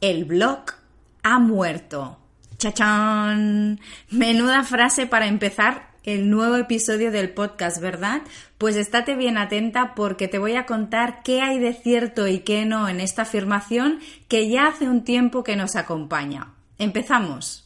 El blog ha muerto. ¡Chachán! Menuda frase para empezar el nuevo episodio del podcast, ¿verdad? Pues estate bien atenta porque te voy a contar qué hay de cierto y qué no en esta afirmación que ya hace un tiempo que nos acompaña. Empezamos.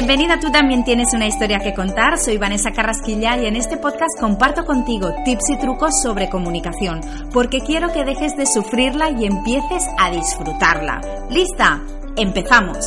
Bienvenida, tú también tienes una historia que contar. Soy Vanessa Carrasquilla y en este podcast comparto contigo tips y trucos sobre comunicación, porque quiero que dejes de sufrirla y empieces a disfrutarla. ¿Lista? ¡Empezamos!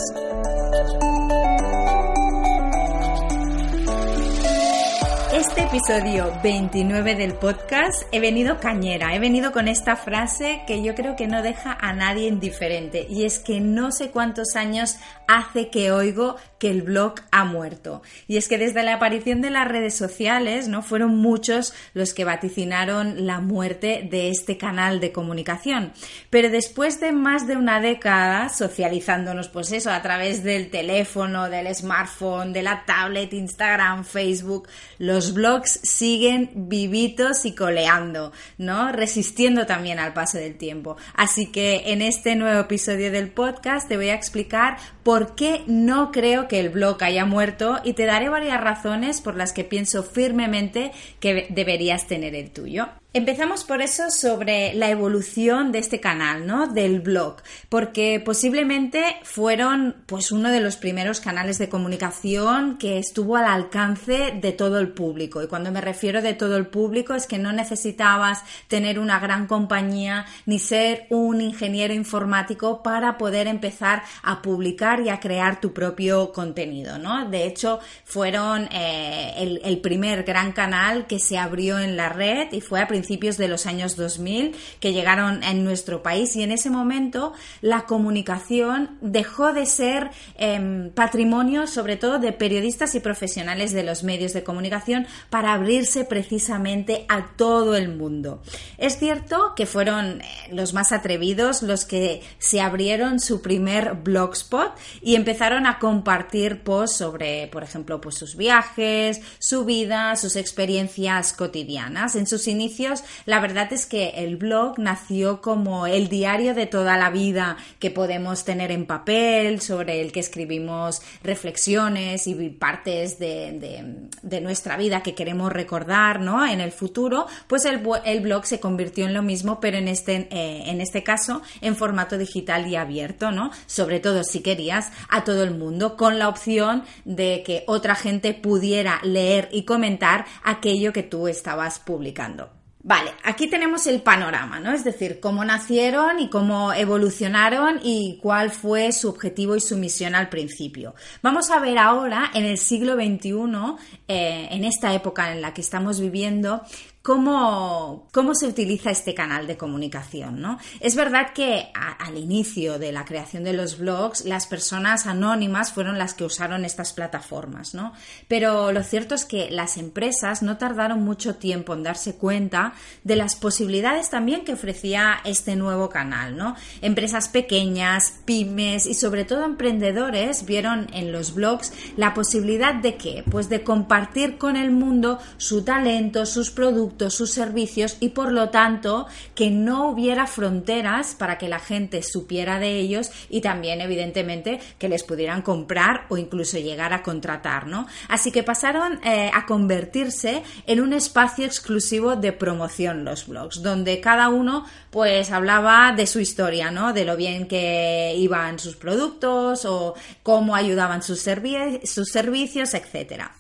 Este episodio 29 del podcast he venido cañera, he venido con esta frase que yo creo que no deja a nadie indiferente y es que no sé cuántos años hace que oigo que el blog ha muerto. Y es que desde la aparición de las redes sociales, ¿no? Fueron muchos los que vaticinaron la muerte de este canal de comunicación. Pero después de más de una década socializándonos, pues eso, a través del teléfono, del smartphone, de la tablet, Instagram, Facebook, los blogs blogs siguen vivitos y coleando, ¿no? Resistiendo también al paso del tiempo. Así que en este nuevo episodio del podcast te voy a explicar por qué no creo que el blog haya muerto y te daré varias razones por las que pienso firmemente que deberías tener el tuyo. Empezamos por eso sobre la evolución de este canal, ¿no? Del blog, porque posiblemente fueron pues uno de los primeros canales de comunicación que estuvo al alcance de todo el público. Y cuando me refiero de todo el público es que no necesitabas tener una gran compañía ni ser un ingeniero informático para poder empezar a publicar y a crear tu propio contenido, ¿no? De hecho, fueron eh, el, primer gran canal que se abrió en la red y fue a principios de los años 2000 que llegaron en nuestro país y en ese momento la comunicación dejó de ser em, patrimonio sobre todo de periodistas y profesionales de los medios de comunicación para abrirse precisamente a todo el mundo. Es cierto que fueron eh, los más atrevidos los que se abrieron su primer blogspot y empezaron a compartir posts sobre, por ejemplo, pues sus viajes, su vida, sus experiencias cotidianas. En sus inicios la verdad es que el blog nació como el diario de toda la vida que podemos tener en papel, sobre el que escribimos reflexiones y partes de, nuestra vida que queremos recordar ¿no? en el futuro, pues el, blog se convirtió en lo mismo, pero en este, eh, en este caso en formato digital y abierto, ¿no? Sobre todo si querías a todo el mundo, con la opción de que otra gente pudiera leer y comentar aquello que tú estabas publicando. Vale, aquí tenemos el panorama, ¿no? Es decir, cómo nacieron y cómo evolucionaron y cuál fue su objetivo y su misión al principio. Vamos a ver ahora, en el siglo XXI, eh, en esta época en la que estamos viviendo, ¿Cómo, ¿Cómo, se utiliza este canal de comunicación? ¿no? Es verdad que al inicio de la creación de los blogs, las personas anónimas fueron las que usaron estas plataformas, ¿no? Pero lo cierto es que las empresas no tardaron mucho tiempo en darse cuenta de las posibilidades también que ofrecía este nuevo canal, ¿no? Empresas pequeñas, pymes y sobre todo emprendedores vieron en los blogs la posibilidad de qué? Pues de compartir con el mundo su talento, sus productos, sus servicios y por lo tanto que no hubiera fronteras para que la gente supiera de ellos y también evidentemente que les pudieran comprar o incluso llegar a contratar, ¿no? Así que pasaron eh, a convertirse en un espacio exclusivo de promoción los blogs, donde cada uno pues hablaba de su historia, ¿no? De lo bien que iban sus productos o cómo ayudaban sus, sus servicios, etcétera.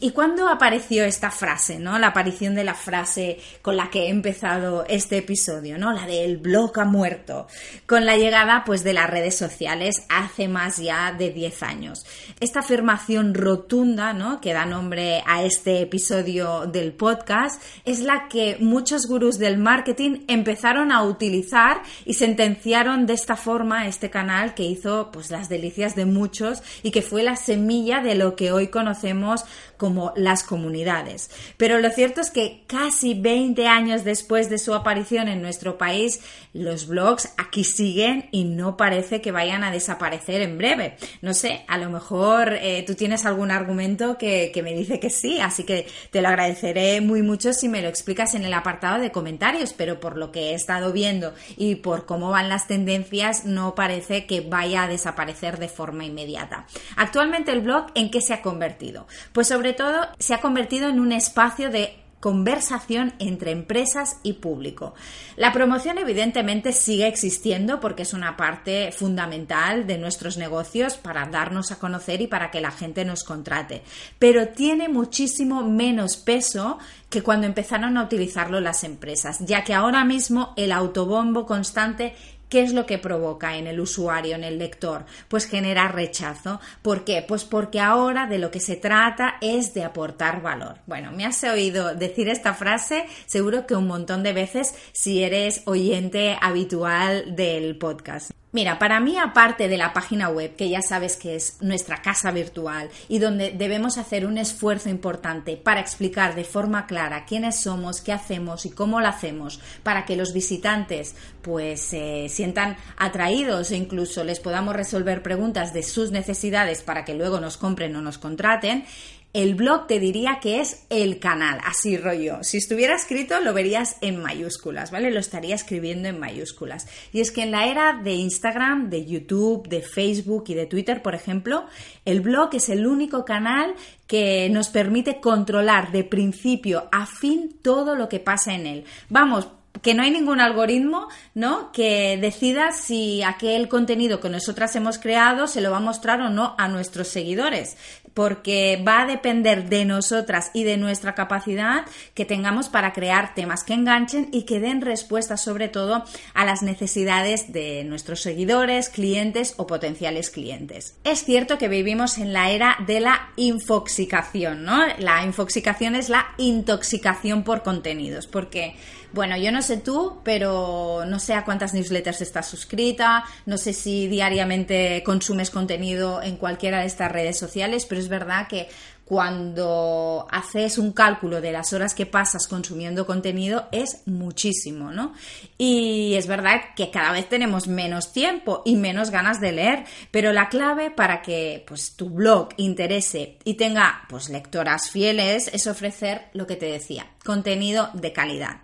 ¿Y cuándo apareció esta frase, no? La aparición de la frase con la que he empezado este episodio, ¿no? La del blog ha muerto. Con la llegada, pues, de las redes sociales hace más ya de 10 años. Esta afirmación rotunda, ¿no? Que da nombre a este episodio del podcast es la que muchos gurús del marketing empezaron a utilizar y sentenciaron de esta forma este canal que hizo, pues, las delicias de muchos y que fue la semilla de lo que hoy conocemos como las comunidades. Pero lo cierto es que casi 20 años después de su aparición en nuestro país, los blogs aquí siguen y no parece que vayan a desaparecer en breve. No sé, a lo mejor eh, tú tienes algún argumento que, que, me dice que sí, así que te lo agradeceré muy mucho si me lo explicas en el apartado de comentarios, pero por lo que he estado viendo y por cómo van las tendencias, no parece que vaya a desaparecer de forma inmediata. Actualmente el blog, ¿en qué se ha convertido? Pues sobre todo se ha convertido en un espacio de conversación entre empresas y público. La promoción evidentemente sigue existiendo porque es una parte fundamental de nuestros negocios para darnos a conocer y para que la gente nos contrate, pero tiene muchísimo menos peso que cuando empezaron a utilizarlo las empresas, ya que ahora mismo el autobombo constante ¿Qué es lo que provoca en el usuario, en el lector? Pues genera rechazo. ¿Por qué? Pues porque ahora de lo que se trata es de aportar valor. Bueno, me has oído decir esta frase seguro que un montón de veces si eres oyente habitual del podcast. Mira, para mí, aparte de la página web, que ya sabes que es nuestra casa virtual y donde debemos hacer un esfuerzo importante para explicar de forma clara quiénes somos, qué hacemos y cómo lo hacemos, para que los visitantes pues se sientan atraídos e incluso les podamos resolver preguntas de sus necesidades para que luego nos compren o nos contraten, el blog te diría que es el canal, así rollo. Si estuviera escrito lo verías en mayúsculas, ¿vale? Lo estaría escribiendo en mayúsculas. Y es que en la era de Instagram, de YouTube, de Facebook y de Twitter, por ejemplo, el blog es el único canal que nos permite controlar de principio a fin todo lo que pasa en él. Vamos, que no hay ningún algoritmo, ¿no? Que decida si aquel contenido que nosotras hemos creado se lo va a mostrar o no a nuestros seguidores porque va a depender de nosotras y de nuestra capacidad que tengamos para crear temas que enganchen y que den respuesta sobre todo a las necesidades de nuestros seguidores, clientes o potenciales clientes. Es cierto que vivimos en la era de la infoxicación, ¿no? La infoxicación es la intoxicación por contenidos, porque bueno, yo no sé tú, pero no sé a cuántas newsletters estás suscrita, no sé si diariamente consumes contenido en cualquiera de estas redes sociales, pero es verdad que cuando haces un cálculo de las horas que pasas consumiendo contenido es muchísimo, ¿no? Y es verdad que cada vez tenemos menos tiempo y menos ganas de leer, pero la clave para que pues tu blog interese y tenga pues lectoras fieles es ofrecer lo que te decía, contenido de calidad.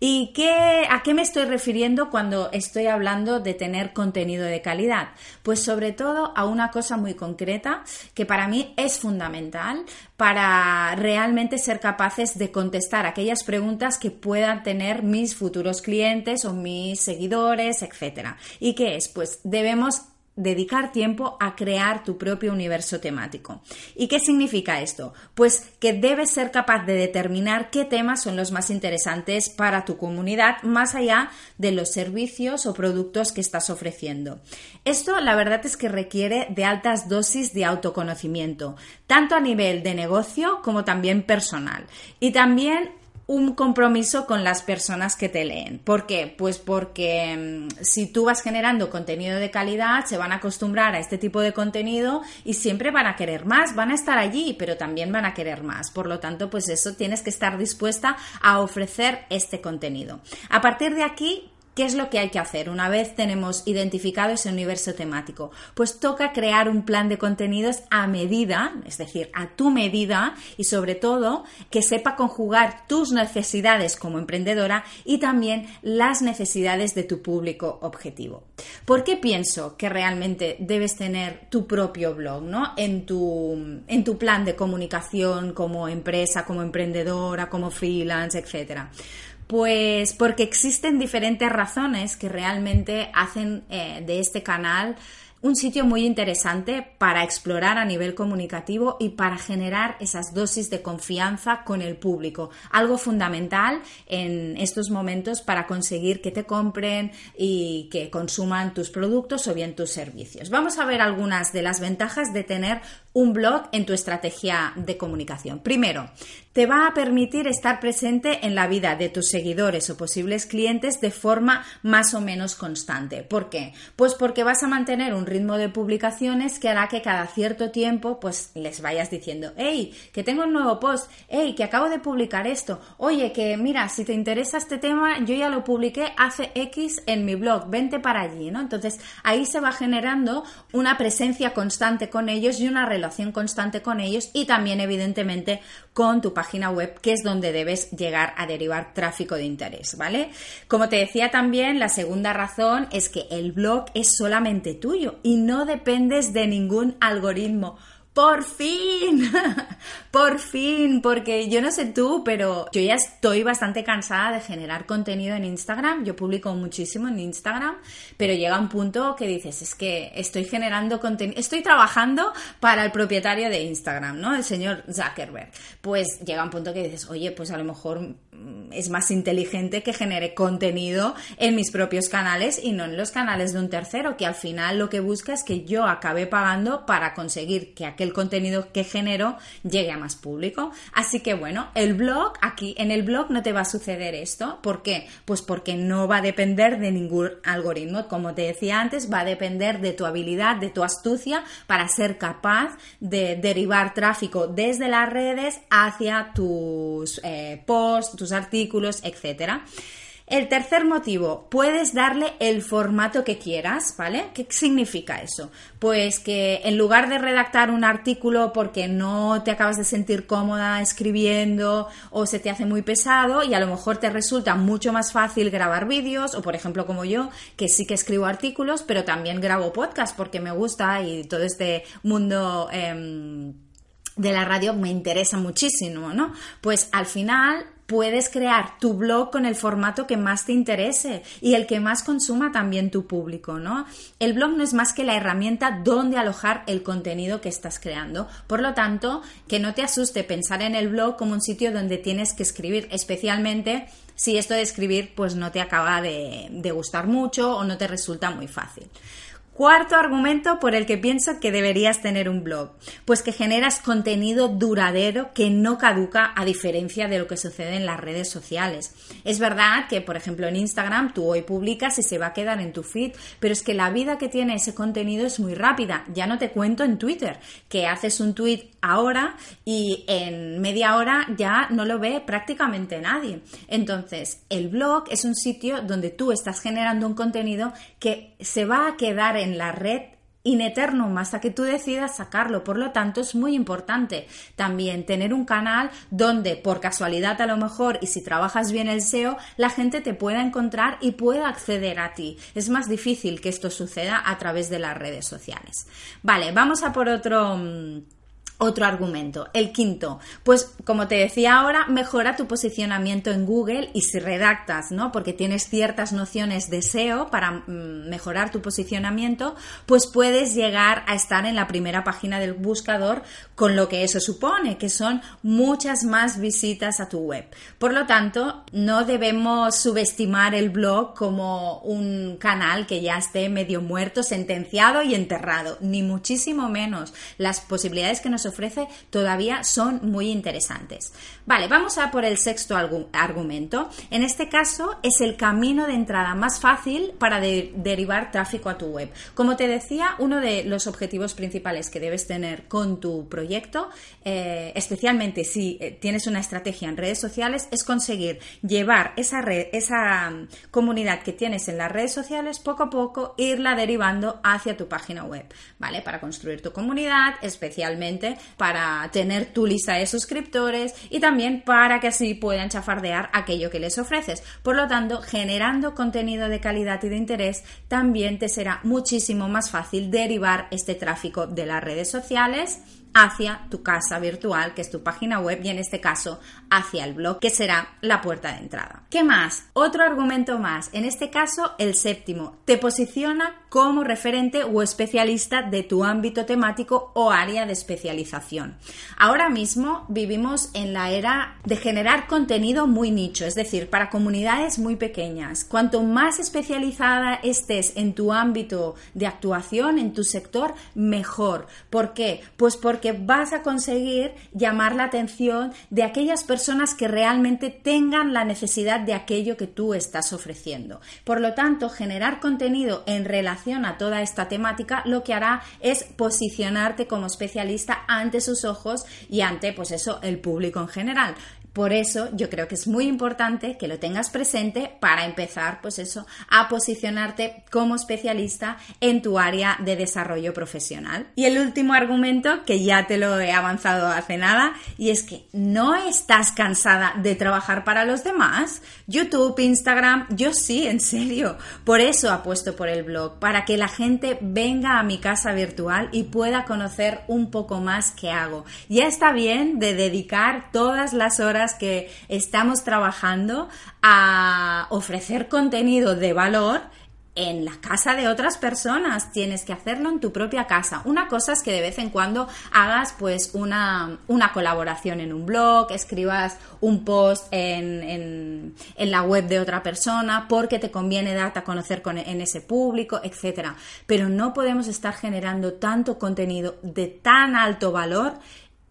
¿Y qué, a qué me estoy refiriendo cuando estoy hablando de tener contenido de calidad? Pues sobre todo a una cosa muy concreta que para mí es fundamental para realmente ser capaces de contestar aquellas preguntas que puedan tener mis futuros clientes o mis seguidores, etc. ¿Y qué es? Pues debemos dedicar tiempo a crear tu propio universo temático. ¿Y qué significa esto? Pues que debes ser capaz de determinar qué temas son los más interesantes para tu comunidad más allá de los servicios o productos que estás ofreciendo. Esto la verdad es que requiere de altas dosis de autoconocimiento, tanto a nivel de negocio como también personal. Y también un compromiso con las personas que te leen. ¿Por qué? Pues porque mm, si tú vas generando contenido de calidad, se van a acostumbrar a este tipo de contenido y siempre van a querer más, van a estar allí, pero también van a querer más. Por lo tanto, pues eso tienes que estar dispuesta a ofrecer este contenido. A partir de aquí, ¿Qué es lo que hay que hacer una vez tenemos identificado ese universo temático? Pues toca crear un plan de contenidos a medida, es decir, a tu medida y sobre todo que sepa conjugar tus necesidades como emprendedora y también las necesidades de tu público objetivo. ¿Por qué pienso que realmente debes tener tu propio blog, ¿no? En tu, en tu plan de comunicación como empresa, como emprendedora, como freelance, etcétera. Pues porque existen diferentes razones que realmente hacen eh, de este canal un sitio muy interesante para explorar a nivel comunicativo y para generar esas dosis de confianza con el público. Algo fundamental en estos momentos para conseguir que te compren y que consuman tus productos o bien tus servicios. Vamos a ver algunas de las ventajas de tener un blog en tu estrategia de comunicación. Primero, te va a permitir estar presente en la vida de tus seguidores o posibles clientes de forma más o menos constante. ¿Por qué? Pues porque vas a mantener un ritmo de publicaciones que hará que cada cierto tiempo pues les vayas diciendo, hey, que tengo un nuevo post, hey, que acabo de publicar esto, oye, que mira, si te interesa este tema, yo ya lo publiqué hace X en mi blog, vente para allí, ¿no? Entonces ahí se va generando una presencia constante con ellos y una relación constante con ellos y también evidentemente con tu página web, que es donde debes llegar a derivar tráfico de interés, ¿vale? Como te decía también, la segunda razón es que el blog es solamente tuyo y no dependes de ningún algoritmo. Por fin, por fin, porque yo no sé tú, pero yo ya estoy bastante cansada de generar contenido en Instagram. Yo publico muchísimo en Instagram, pero llega un punto que dices, es que estoy generando contenido, estoy trabajando para el propietario de Instagram, ¿no? El señor Zuckerberg. Pues llega un punto que dices, oye, pues a lo mejor mm, es más inteligente que genere contenido en mis propios canales y no en los canales de un tercero, que al final lo que busca es que yo acabe pagando para conseguir que aquel el contenido que genero llegue a más público. Así que bueno, el blog, aquí en el blog no te va a suceder esto. ¿Por qué? Pues porque no va a depender de ningún algoritmo. Como te decía antes, va a depender de tu habilidad, de tu astucia para ser capaz de derivar tráfico desde las redes hacia tus eh, posts, tus artículos, etcétera. El tercer motivo, puedes darle el formato que quieras, ¿vale? ¿Qué significa eso? Pues que en lugar de redactar un artículo porque no te acabas de sentir cómoda escribiendo o se te hace muy pesado y a lo mejor te resulta mucho más fácil grabar vídeos o por ejemplo como yo, que sí que escribo artículos, pero también grabo podcast porque me gusta y todo este mundo... Em, de la radio me interesa muchísimo, ¿no? Pues al final puedes crear tu blog con el formato que más te interese y el que más consuma también tu público, ¿no? El blog no es más que la herramienta donde alojar el contenido que estás creando. Por lo tanto, que no te asuste pensar en el blog como un sitio donde tienes que escribir, especialmente si esto de escribir pues no te acaba de, de gustar mucho o no te resulta muy fácil. Cuarto argumento por el que pienso que deberías tener un blog, pues que generas contenido duradero que no caduca a diferencia de lo que sucede en las redes sociales. Es verdad que, por ejemplo, en Instagram tú hoy publicas y se va a quedar en tu feed, pero es que la vida que tiene ese contenido es muy rápida. Ya no te cuento en Twitter, que haces un tweet ahora y en media hora ya no lo ve prácticamente nadie. Entonces, el blog es un sitio donde tú estás generando un contenido que se va a quedar en en la red in eternum hasta que tú decidas sacarlo. Por lo tanto, es muy importante también tener un canal donde, por casualidad a lo mejor, y si trabajas bien el SEO, la gente te pueda encontrar y pueda acceder a ti. Es más difícil que esto suceda a través de las redes sociales. Vale, vamos a por otro mm, otro argumento. El quinto, pues como te decía ahora, mejora tu posicionamiento en Google y si redactas, ¿no? Porque tienes ciertas nociones de SEO para mm, mejorar tu posicionamiento, pues puedes llegar a estar en la primera página del buscador con lo que eso supone, que son muchas más visitas a tu web. Por lo tanto, no debemos subestimar el blog como un canal que ya esté medio muerto, sentenciado y enterrado, ni muchísimo menos. Las posibilidades que nos ofrece todavía son muy interesantes. Vale, vamos a por el sexto argumento. En este caso es el camino de entrada más fácil para derivar tráfico a tu web. Como te decía, uno de los objetivos principales que debes tener con tu proyecto, eh, especialmente si eh, tienes una estrategia en redes sociales, es conseguir llevar esa red, esa mm, comunidad que tienes en las redes sociales, poco a poco irla derivando hacia tu página web, ¿vale? Para construir tu comunidad, especialmente para tener tu lista de suscriptores y también para que así puedan chafardear aquello que les ofreces. Por lo tanto, generando contenido de calidad y de interés, también te será muchísimo más fácil derivar este tráfico de las redes sociales hacia tu casa virtual, que es tu página web, y en este caso hacia el blog, que será la puerta de entrada. ¿Qué más? Otro argumento más, en este caso el séptimo, te posiciona como referente o especialista de tu ámbito temático o área de especialización. Ahora mismo vivimos en la era de generar contenido muy nicho, es decir, para comunidades muy pequeñas. Cuanto más especializada estés en tu ámbito de actuación, en tu sector, mejor. ¿Por qué? Pues porque vas a conseguir llamar la atención de aquellas personas que realmente tengan la necesidad de aquello que tú estás ofreciendo. Por lo tanto, generar contenido en relación a toda esta temática lo que hará es posicionarte como especialista ante sus ojos y ante, pues eso, el público en general. Por eso yo creo que es muy importante que lo tengas presente para empezar, pues eso, a posicionarte como especialista en tu área de desarrollo profesional. Y el último argumento, que ya te lo he avanzado hace nada, y es que no estás cansada de trabajar para los demás. YouTube, Instagram, yo sí, en serio. Por eso apuesto por el blog, para que la gente venga a mi casa virtual y pueda conocer un poco más qué hago. Ya está bien de dedicar todas las horas que estamos trabajando a ofrecer contenido de valor en la casa de otras personas, tienes que hacerlo en tu propia casa. Una cosa es que de vez en cuando hagas pues una, una colaboración en un blog, escribas un post en, en, la web de otra persona porque te conviene darte a conocer con, en ese público, etc. Pero no podemos estar generando tanto contenido de tan alto valor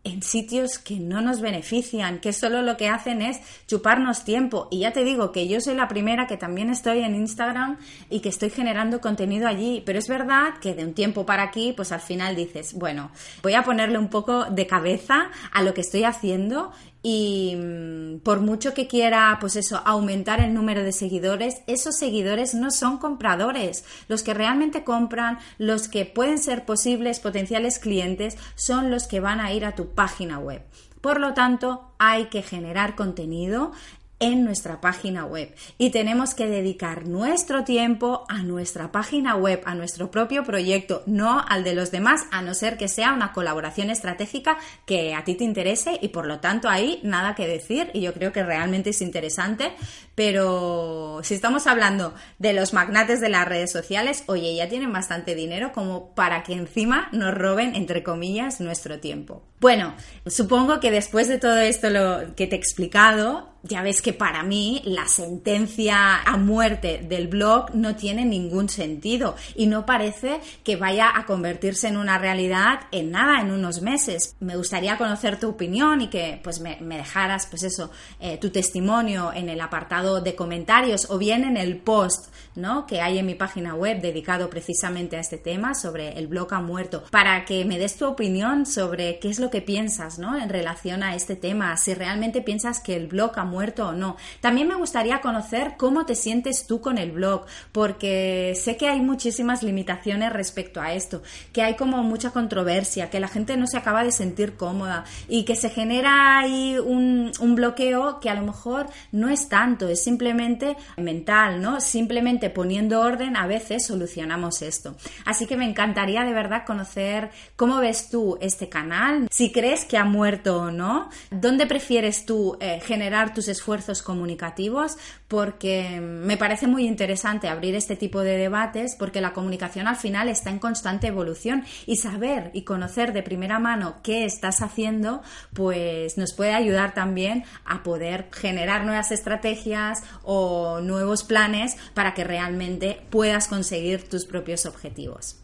en sitios que no nos benefician, que solo lo que hacen es chuparnos tiempo. Y ya te digo que yo soy la primera que también estoy en Instagram y que estoy generando contenido allí, pero es verdad que de un tiempo para aquí, pues al final dices, bueno, voy a ponerle un poco de cabeza a lo que estoy haciendo y mm, por mucho que quiera, pues eso, aumentar el número de seguidores, esos seguidores no son compradores. Los que realmente compran, los que pueden ser posibles potenciales clientes, son los que van a ir a tu página web. Por lo tanto, hay que generar contenido en nuestra página web. Y tenemos que dedicar nuestro tiempo a nuestra página web, a nuestro propio proyecto, no al de los demás, a no ser que sea una colaboración estratégica que a ti te interese y por lo tanto ahí nada que decir. Y yo creo que realmente es interesante, pero si estamos hablando de los magnates de las redes sociales, oye, ya tienen bastante dinero como para que encima nos roben, entre comillas, nuestro tiempo. Bueno, supongo que después de todo esto lo que te he explicado, ya ves que para mí la sentencia a muerte del blog no tiene ningún sentido y no parece que vaya a convertirse en una realidad en nada, en unos meses. Me gustaría conocer tu opinión y que pues me, dejaras pues eso, eh, tu testimonio en el apartado de comentarios o bien en el post que hay en mi página web dedicado precisamente a este tema sobre el blog ha muerto, para que me des tu opinión sobre qué es lo que piensas en relación a este tema, si realmente piensas que el blog ha muerto o no. También me gustaría conocer cómo te sientes tú con el blog, porque sé que hay muchísimas limitaciones respecto a esto, que hay como mucha controversia, que la gente no se acaba de sentir cómoda y que se genera ahí un bloqueo que a lo mejor no es tanto, simplemente mental, ¿no? Simplemente poniendo orden a veces solucionamos esto. Así que me encantaría de verdad conocer cómo ves tú este canal, si crees que ha muerto o no, dónde prefieres tú eh, generar tus esfuerzos comunicativos, porque me parece muy interesante abrir este tipo de debates, porque la comunicación al final está en constante evolución y saber y conocer de primera mano qué estás haciendo, pues nos puede ayudar también a poder generar nuevas estrategias o nuevos planes para que realmente puedas conseguir tus propios objetivos.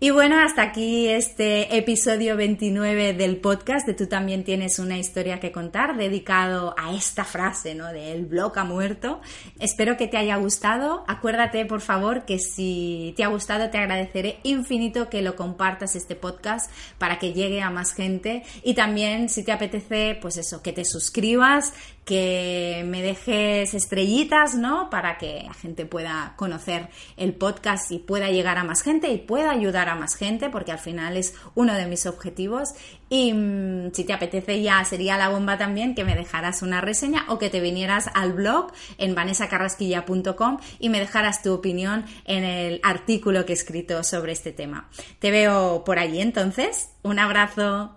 Y bueno, hasta aquí este episodio 29 del podcast de Tú también tienes una historia que contar dedicado a esta frase, ¿no? De el blog ha muerto. Espero que te haya gustado. Acuérdate, por favor, que si te ha gustado te agradeceré infinito que lo compartas este podcast para que llegue a más gente y también si te apetece, pues eso, que te suscribas, que me dejes estrellitas, ¿no? Para que la gente pueda conocer el podcast y pueda llegar a más gente y pueda ayudar a más gente, porque al final es uno de mis objetivos. Y mm, si te apetece ya sería la bomba también que me dejaras una reseña o que te vinieras al blog en vanessacarrasquilla.com y me dejaras tu opinión en el artículo que he escrito sobre este tema. Te veo por allí entonces. Un abrazo.